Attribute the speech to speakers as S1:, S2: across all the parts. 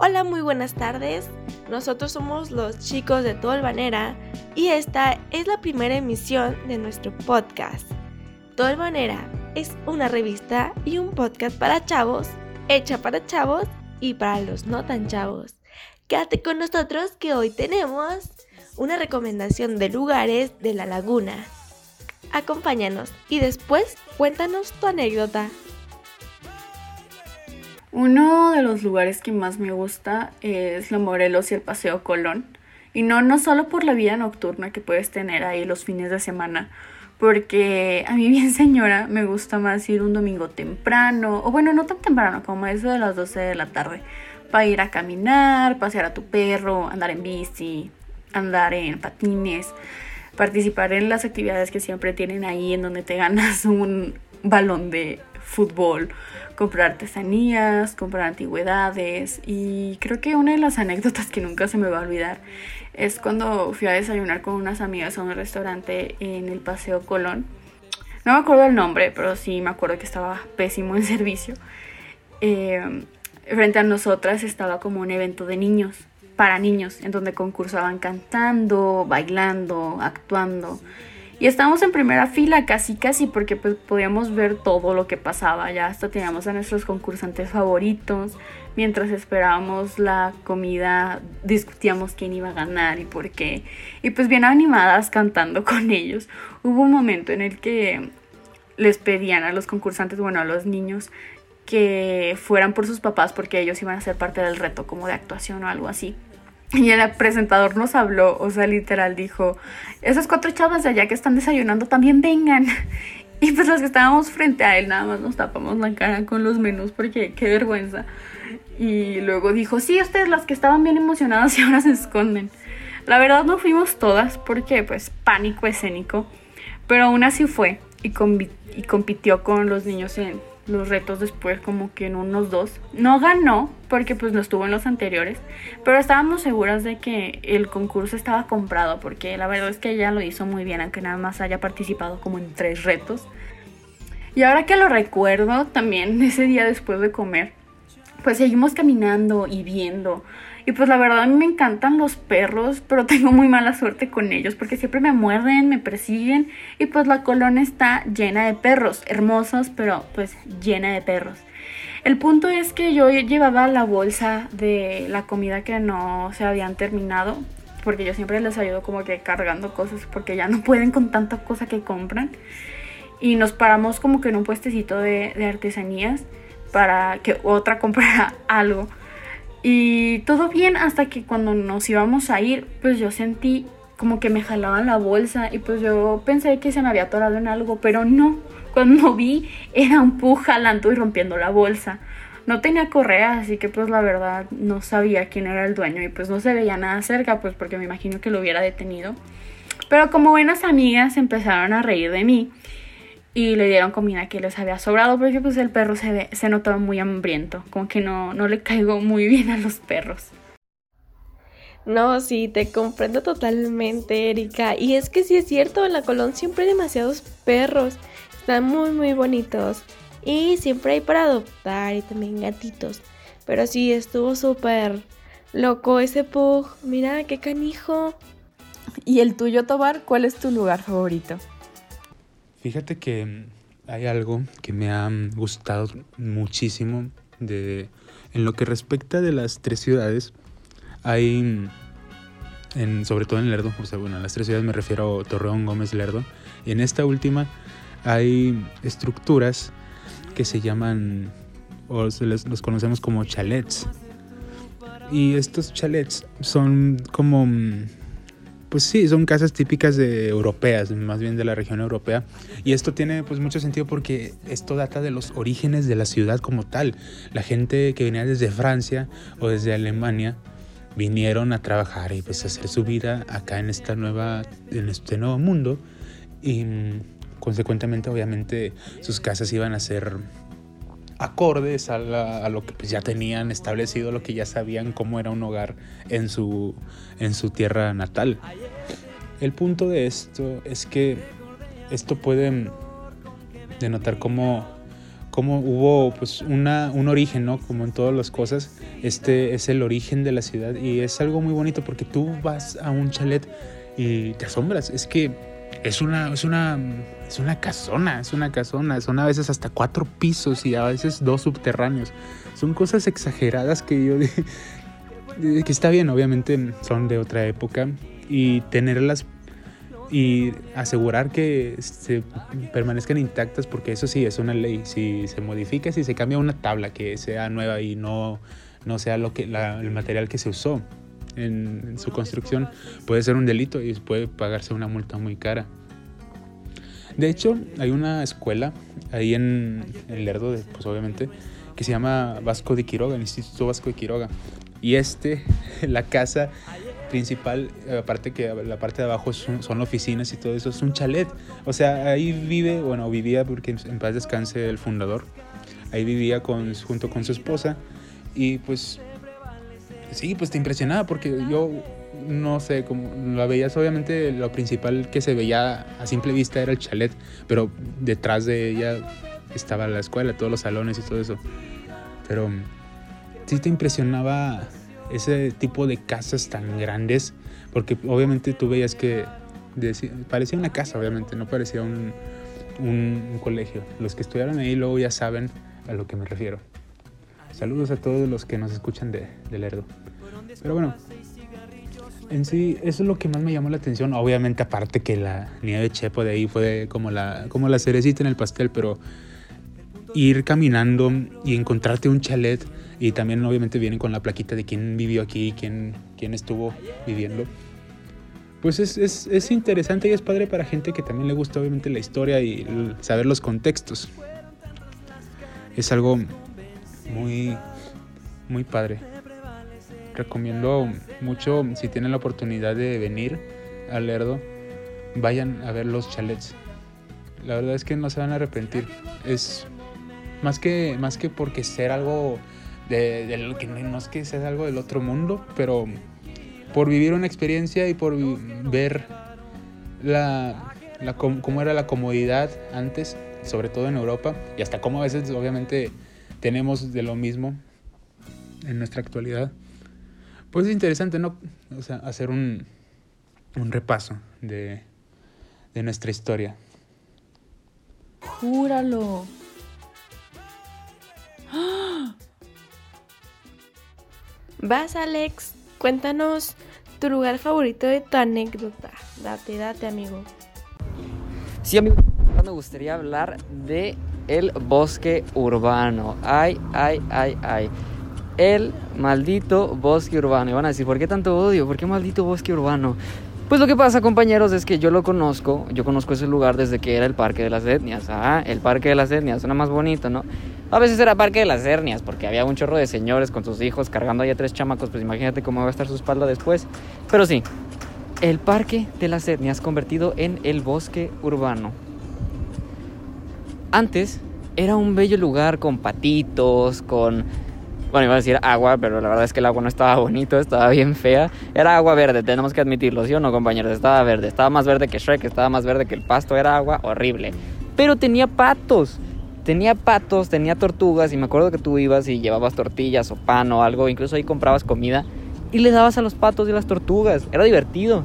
S1: Hola, muy buenas tardes. Nosotros somos los chicos de Tolvanera y esta es la primera emisión de nuestro podcast. Tolvanera es una revista y un podcast para chavos, hecha para chavos y para los no tan chavos. Quédate con nosotros que hoy tenemos una recomendación de lugares de la laguna. Acompáñanos y después cuéntanos tu anécdota.
S2: Uno de los lugares que más me gusta es la Morelos y el Paseo Colón. Y no, no solo por la vida nocturna que puedes tener ahí los fines de semana, porque a mí bien señora me gusta más ir un domingo temprano, o bueno, no tan temprano como eso de las 12 de la tarde, para ir a caminar, pasear a tu perro, andar en bici, andar en patines, participar en las actividades que siempre tienen ahí en donde te ganas un balón de fútbol, comprar artesanías, comprar antigüedades y creo que una de las anécdotas que nunca se me va a olvidar es cuando fui a desayunar con unas amigas a un restaurante en el Paseo Colón. No me acuerdo el nombre, pero sí me acuerdo que estaba pésimo en servicio. Eh, frente a nosotras estaba como un evento de niños, para niños, en donde concursaban cantando, bailando, actuando. Y estábamos en primera fila casi casi porque pues podíamos ver todo lo que pasaba. Ya hasta teníamos a nuestros concursantes favoritos. Mientras esperábamos la comida discutíamos quién iba a ganar y por qué. Y pues bien animadas cantando con ellos. Hubo un momento en el que les pedían a los concursantes, bueno, a los niños, que fueran por sus papás porque ellos iban a ser parte del reto como de actuación o algo así. Y el presentador nos habló, o sea, literal dijo, esas cuatro chavas de allá que están desayunando también vengan. Y pues los que estábamos frente a él nada más nos tapamos la cara con los menús porque qué vergüenza. Y luego dijo, sí, ustedes las que estaban bien emocionadas y ahora se esconden. La verdad no fuimos todas porque pues pánico escénico, pero aún así fue y, y compitió con los niños en, los retos después como que en unos dos. No ganó porque pues no estuvo en los anteriores, pero estábamos seguras de que el concurso estaba comprado porque la verdad es que ella lo hizo muy bien, aunque nada más haya participado como en tres retos. Y ahora que lo recuerdo, también ese día después de comer, pues seguimos caminando y viendo y pues la verdad a mí me encantan los perros, pero tengo muy mala suerte con ellos porque siempre me muerden, me persiguen y pues la colonia está llena de perros, hermosos, pero pues llena de perros. El punto es que yo llevaba la bolsa de la comida que no se habían terminado, porque yo siempre les ayudo como que cargando cosas porque ya no pueden con tanta cosa que compran. Y nos paramos como que en un puestecito de, de artesanías para que otra comprara algo. Y todo bien hasta que cuando nos íbamos a ir, pues yo sentí como que me jalaban la bolsa y pues yo pensé que se me había atorado en algo, pero no. Cuando vi era un pug jalando y rompiendo la bolsa. No tenía correa, así que pues la verdad no sabía quién era el dueño y pues no se veía nada cerca, pues porque me imagino que lo hubiera detenido. Pero como buenas amigas empezaron a reír de mí y le dieron comida que les había sobrado porque pues el perro se, ve, se notaba muy hambriento, como que no, no le caigo muy bien a los perros.
S1: No, sí, te comprendo totalmente, Erika. Y es que sí es cierto, en la Colón siempre hay demasiados perros. Están muy, muy bonitos. Y siempre hay para adoptar y también gatitos. Pero sí, estuvo súper loco ese pug. Mira, qué canijo.
S2: ¿Y el tuyo, Tobar? ¿Cuál es tu lugar favorito?
S3: Fíjate que mm, hay algo que me ha mm, gustado muchísimo de, en lo que respecta de las tres ciudades. Hay, mm, en, sobre todo en Lerdo, o sea, bueno, en las tres ciudades me refiero a Torreón, Gómez, Lerdo. Y en esta última hay estructuras que se llaman, o se les, los conocemos como chalets. Y estos chalets son como pues sí, son casas típicas de europeas, más bien de la región europea. Y esto tiene pues mucho sentido porque esto data de los orígenes de la ciudad como tal. La gente que venía desde Francia o desde Alemania vinieron a trabajar y pues a hacer su vida acá en esta nueva en este nuevo mundo y mm, consecuentemente obviamente sus casas iban a ser acordes a, lo que pues, ya tenían establecido, lo que ya sabían cómo era un hogar en su, en su tierra natal. El punto de esto es que esto puede denotar cómo, cómo hubo pues una, un origen, ¿no? Como en todas las cosas, este es el origen de la ciudad y es algo muy bonito porque tú vas a un chalet y te asombras, es que es una, es una, es una casona, es una casona, son a veces hasta cuatro pisos y a veces dos subterráneos, son cosas exageradas que yo, que está bien, obviamente son de otra época. Y tenerlas y asegurar que se permanezcan intactas porque eso sí es una ley. Si se modifica si se cambia una tabla que sea nueva y no no sea lo que el material que se usó en, su construcción puede ser un delito y puede pagarse una multa muy cara de hecho hay una escuela ahí en el Lerdo pues obviamente que se llama Vasco de Quiroga el Instituto Vasco de Quiroga y este la casa principal, aparte que la parte de abajo son, oficinas y todo eso, es un chalet. O sea, ahí vive, bueno, vivía porque en paz descanse el fundador. Ahí vivía con, junto con su esposa y pues sí, pues te impresionaba porque yo no sé, como la veías, obviamente lo principal que se veía a simple vista era el chalet, pero detrás de ella estaba la escuela, todos los salones y todo eso. Pero sí te impresionaba ese tipo de casas tan grandes, porque obviamente tú veías que parecía una casa, obviamente, no parecía un, un, colegio. Los que estudiaron ahí luego ya saben a lo que me refiero. Saludos a todos los que nos escuchan de, de Lerdo. Pero bueno, en sí, eso es lo que más me llamó la atención. Obviamente, aparte que la nieve Chepo de ahí fue como la, como la cerecita en el pastel, pero ir caminando y encontrarte un chalet y también obviamente vienen con la plaquita de quién vivió aquí, quién, quién estuvo viviendo. Pues es, es, es, interesante y es padre para gente que también le gusta obviamente la historia y saber los contextos. Es algo muy, muy padre. Recomiendo mucho, si tienen la oportunidad de venir a Lerdo, vayan a ver los chalets. La verdad es que no se van a arrepentir. Es más que, más que porque ser algo de, lo que no es que sea algo del otro mundo, pero por vivir una experiencia y por ver la, la, cómo era la comodidad antes, sobre todo en Europa, y hasta cómo a veces obviamente tenemos de lo mismo en nuestra actualidad. Pues es interesante, ¿no? O sea, hacer un, un repaso de, de nuestra historia.
S2: Júralo.
S1: Vas, Alex, cuéntanos tu lugar favorito de tu anécdota. Date, date, amigo.
S4: Sí, amigo, me gustaría hablar de el bosque urbano. Ay, ay, ay, ay. El maldito bosque urbano. Y van a decir, ¿por qué tanto odio? ¿Por qué maldito bosque urbano? Pues lo que pasa, compañeros, es que yo lo conozco, yo conozco ese lugar desde que era el Parque de las Etnias. Ah, el Parque de las Etnias, suena más bonito, ¿no? A veces era Parque de las Hernias, porque había un chorro de señores con sus hijos cargando ahí a tres chamacos, pues imagínate cómo va a estar su espalda después. Pero sí, el Parque de las Etnias convertido en el bosque urbano. Antes era un bello lugar con patitos, con... Bueno, iba a decir agua, pero la verdad es que el agua no estaba bonito, estaba bien fea. Era agua verde, tenemos que admitirlo, ¿sí o no, compañeros? Estaba verde, estaba más verde que Shrek, estaba más verde que el pasto, era agua horrible. Pero tenía patos tenía patos, tenía tortugas y me acuerdo que tú ibas y llevabas tortillas o pan o algo, incluso ahí comprabas comida y le dabas a los patos y las tortugas. Era divertido.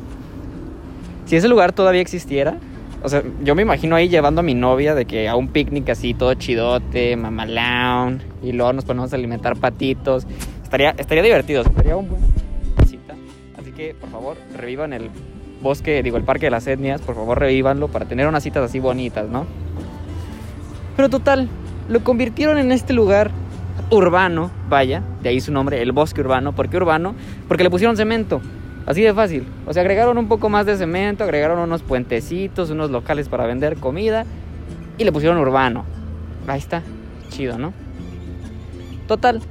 S4: Si ese lugar todavía existiera, o sea, yo me imagino ahí llevando a mi novia de que a un picnic así todo chidote, mamalón, y luego nos ponemos a alimentar patitos. Estaría, estaría divertido, sería un buen cita. Así que, por favor, revivan el bosque, digo, el parque de las etnias, por favor, revívanlo para tener unas citas así bonitas, ¿no? Pero total, lo convirtieron en este lugar urbano, vaya, de ahí su nombre, el bosque urbano. ¿Por qué urbano? Porque le pusieron cemento. Así de fácil. O sea, agregaron un poco más de cemento, agregaron unos puentecitos, unos locales para vender comida y le pusieron urbano. Ahí está. Chido, ¿no? Total.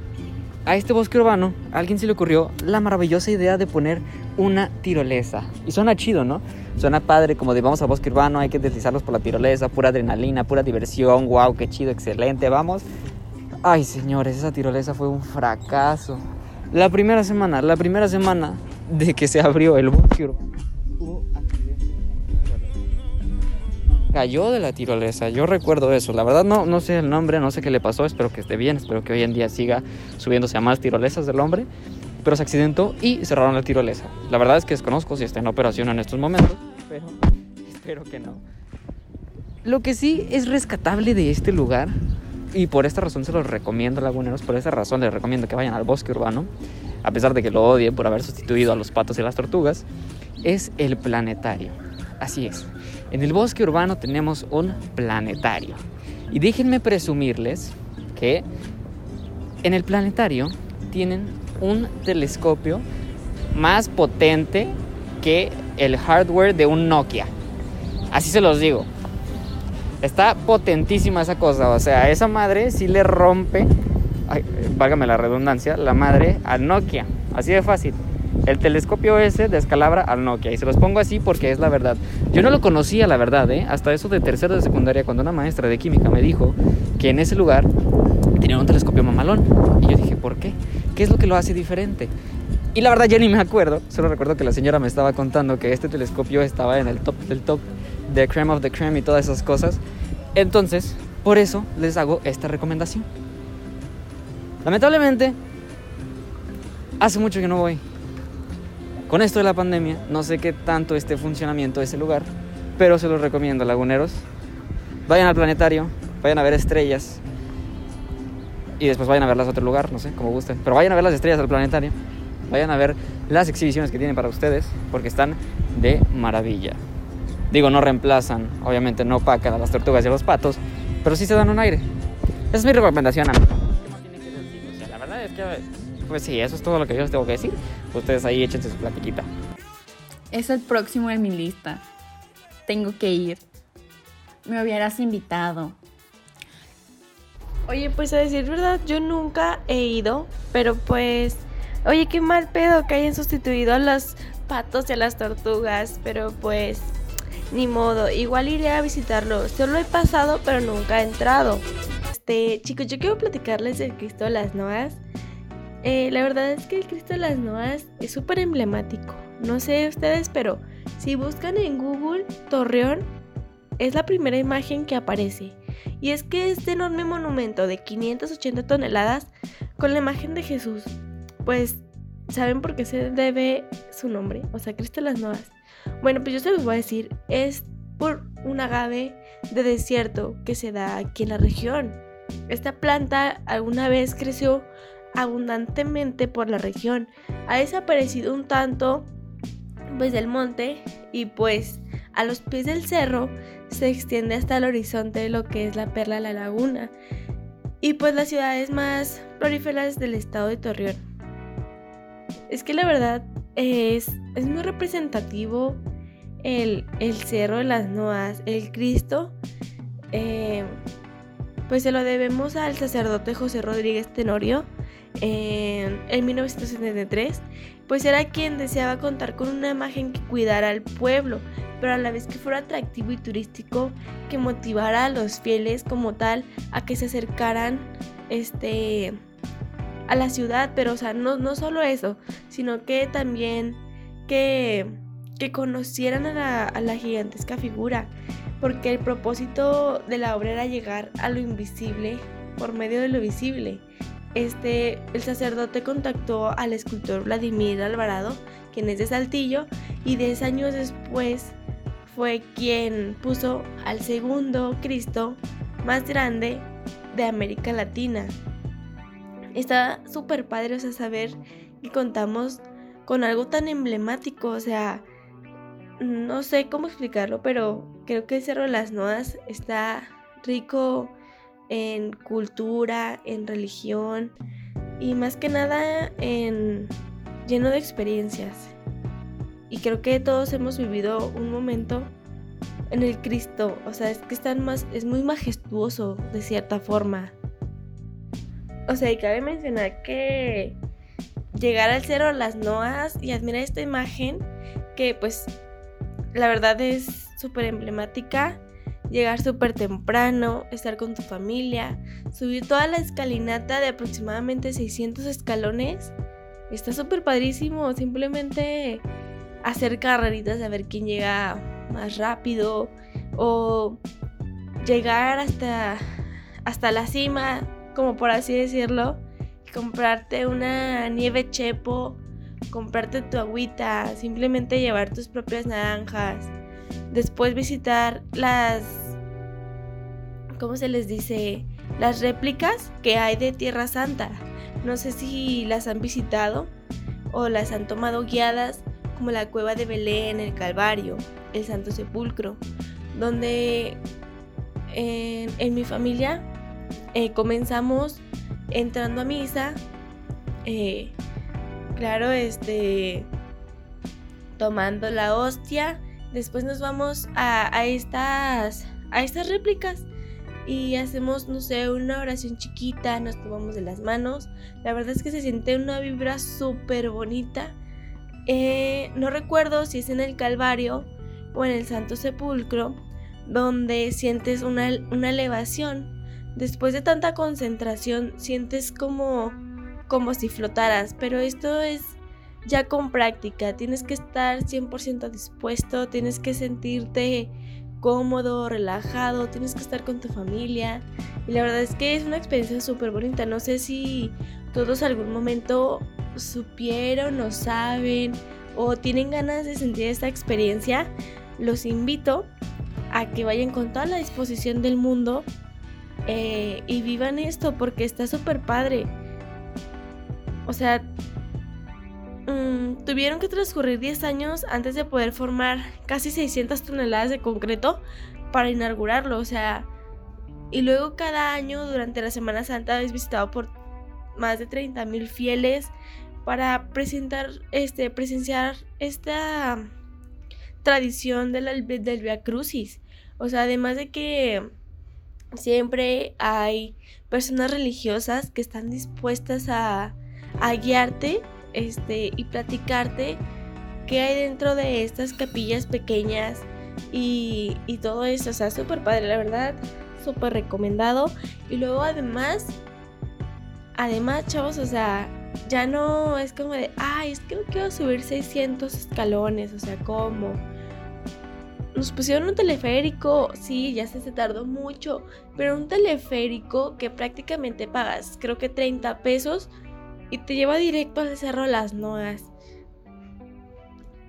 S4: A este bosque urbano, alguien se le ocurrió la maravillosa idea de poner una tirolesa. Y suena chido, ¿no? Suena padre, como de vamos a bosque urbano, hay que deslizarlos por la tirolesa, pura adrenalina, pura diversión, wow, qué chido, excelente, vamos. Ay, señores, esa tirolesa fue un fracaso. La primera semana, la primera semana de que se abrió el bosque urbano, hubo accidentes. cayó de la tirolesa. Yo recuerdo eso. La verdad no, no sé el nombre, no sé qué le pasó. Espero que esté bien. Espero que hoy en día siga subiéndose a más tirolesas del hombre. Pero se accidentó y cerraron la tirolesa. La verdad es que desconozco si está en operación en estos momentos. Pero espero que no. Lo que sí es rescatable de este lugar, y por esta razón se los recomiendo, laguneros, por esta razón les recomiendo que vayan al bosque urbano, a pesar de que lo odien por haber sustituido a los patos y las tortugas, es el planetario. Así es, en el bosque urbano tenemos un planetario. Y déjenme presumirles que en el planetario tienen un telescopio más potente que el hardware de un Nokia. Así se los digo. Está potentísima esa cosa. O sea, esa madre sí le rompe, válgame la redundancia, la madre al Nokia. Así de fácil. El telescopio ese descalabra al Nokia. Y se los pongo así porque es la verdad. Yo no lo conocía, la verdad, ¿eh? Hasta eso de tercero de secundaria, cuando una maestra de química me dijo que en ese lugar tenía un telescopio mamalón. Y yo dije, ¿por qué? ¿Qué es lo que lo hace diferente? Y la verdad ya ni me acuerdo. Solo recuerdo que la señora me estaba contando que este telescopio estaba en el top del top de creme of the creme y todas esas cosas. Entonces, por eso les hago esta recomendación. Lamentablemente, hace mucho que no voy. Con esto de la pandemia, no sé qué tanto esté funcionamiento ese lugar, pero se los recomiendo, laguneros. Vayan al planetario, vayan a ver estrellas y después vayan a verlas a otro lugar, no sé, como gusten. Pero vayan a ver las estrellas al planetario, vayan a ver las exhibiciones que tienen para ustedes, porque están de maravilla. Digo, no reemplazan, obviamente no opacan a las tortugas y a los patos, pero sí se dan un aire. Esa es mi recomendación, a que, pues sí, eso es todo lo que yo les tengo que decir. Ustedes ahí échense su platiquita.
S2: Es el próximo en mi lista. Tengo que ir. Me hubieras invitado.
S1: Oye, pues a decir verdad, yo nunca he ido, pero pues, oye, qué mal pedo que hayan sustituido a los patos y a las tortugas, pero pues, ni modo, igual iré a visitarlo. Solo he pasado, pero nunca he entrado. Este, chicos, yo quiero platicarles del Cristo de las Noas. Eh, la verdad es que el Cristo de las Noas es súper emblemático. No sé ustedes, pero si buscan en Google Torreón, es la primera imagen que aparece. Y es que este enorme monumento de 580 toneladas con la imagen de Jesús, pues, ¿saben por qué se debe su nombre? O sea, Cristo de las Noas. Bueno, pues yo se los voy a decir, es por un agave de desierto que se da aquí en la región. Esta planta alguna vez creció abundantemente por la región. Ha desaparecido un tanto pues del monte y pues a los pies del cerro se extiende hasta el horizonte de lo que es la perla de la laguna y pues las ciudades más prolíferas del estado de Torreón. Es que la verdad es, es muy representativo el, el, cerro de las Noas, el Cristo. Eh, pues se lo debemos al sacerdote José Rodríguez Tenorio en, en 1973, pues era quien deseaba contar con una imagen que cuidara al pueblo, pero a la vez que fuera atractivo y turístico, que motivara a los fieles como tal a que se acercaran este, a la ciudad, pero o sea, no, no solo eso, sino que también que, que conocieran a la, a la gigantesca figura, porque el propósito de la obra era llegar a lo invisible por medio de lo visible. Este, el sacerdote contactó al escultor Vladimir Alvarado, quien es de Saltillo, y 10 años después fue quien puso al segundo Cristo más grande de América Latina. Está súper padre, o sea, saber que contamos con algo tan emblemático, o sea, no sé cómo explicarlo, pero creo que el Cerro de las Noas está rico en cultura, en religión y más que nada en lleno de experiencias. Y creo que todos hemos vivido un momento en el Cristo, o sea, es que están más es muy majestuoso de cierta forma. O sea, y cabe mencionar que llegar al cerro de las Noas y admirar esta imagen que pues la verdad es súper emblemática llegar súper temprano, estar con tu familia, subir toda la escalinata de aproximadamente 600 escalones. Está súper padrísimo, simplemente hacer carreritas a ver quién llega más rápido, o llegar hasta, hasta la cima, como por así decirlo, comprarte una nieve chepo, comprarte tu agüita, simplemente llevar tus propias naranjas, después visitar las, ¿cómo se les dice? Las réplicas que hay de Tierra Santa. No sé si las han visitado o las han tomado guiadas como la cueva de Belén, el Calvario, el Santo Sepulcro, donde en, mi familia eh, comenzamos entrando a misa, eh, claro, este, tomando la hostia, después nos vamos a, a, estas, a estas réplicas y hacemos, no sé, una oración chiquita, nos tomamos de las manos. La verdad es que se siente una vibra súper bonita. Eh, no recuerdo si es en el Calvario o en el Santo Sepulcro, donde sientes una, una elevación. Después de tanta concentración, sientes como, como si flotaras, pero esto es ya con práctica. Tienes que estar 100% dispuesto, tienes que sentirte cómodo, relajado, tienes que estar con tu familia. Y la verdad es que es una experiencia súper bonita. No sé si todos algún momento supieron o saben o tienen ganas de sentir esta experiencia. Los invito a que vayan con toda la disposición del mundo eh, y vivan esto porque está súper padre. O sea, Mm, tuvieron que transcurrir 10 años antes de poder formar casi 600 toneladas de concreto para inaugurarlo. O sea, y luego cada año durante la Semana Santa es visitado por más de 30 mil fieles para presentar, este, presenciar esta tradición del, del Via Crucis. O sea, además de que siempre hay personas religiosas que están dispuestas a, a guiarte este, y platicarte qué hay dentro de estas capillas pequeñas y, y todo eso. O sea, súper padre, la verdad, súper recomendado. Y luego además, además, chavos, o sea, ya no es como de, ay, es que no quiero subir 600 escalones, o sea, ¿cómo? Nos pusieron un teleférico, sí, ya se, se tardó mucho, pero un teleférico que prácticamente pagas, creo que 30 pesos y te lleva directo al cerro Las Noas.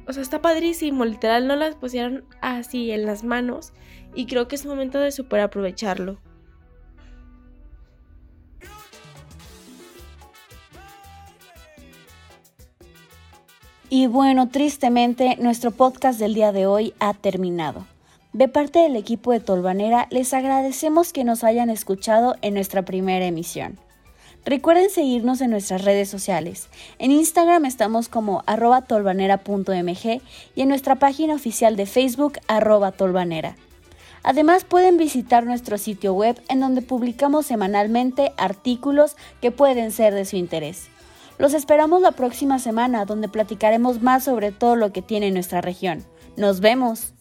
S1: O sea, está padrísimo, literal no las pusieron así en las manos y creo que es momento de super aprovecharlo.
S5: Y bueno, tristemente, nuestro podcast del día de hoy ha terminado. De parte del equipo de Tolvanera, les agradecemos que nos hayan escuchado en nuestra primera emisión. Recuerden seguirnos en nuestras redes sociales. En Instagram estamos como arroba tolvanera.mg y en nuestra página oficial de Facebook arroba tolvanera. Además pueden visitar nuestro sitio web en donde publicamos semanalmente artículos que pueden ser de su interés. Los esperamos la próxima semana donde platicaremos más sobre todo lo que tiene nuestra región. Nos vemos.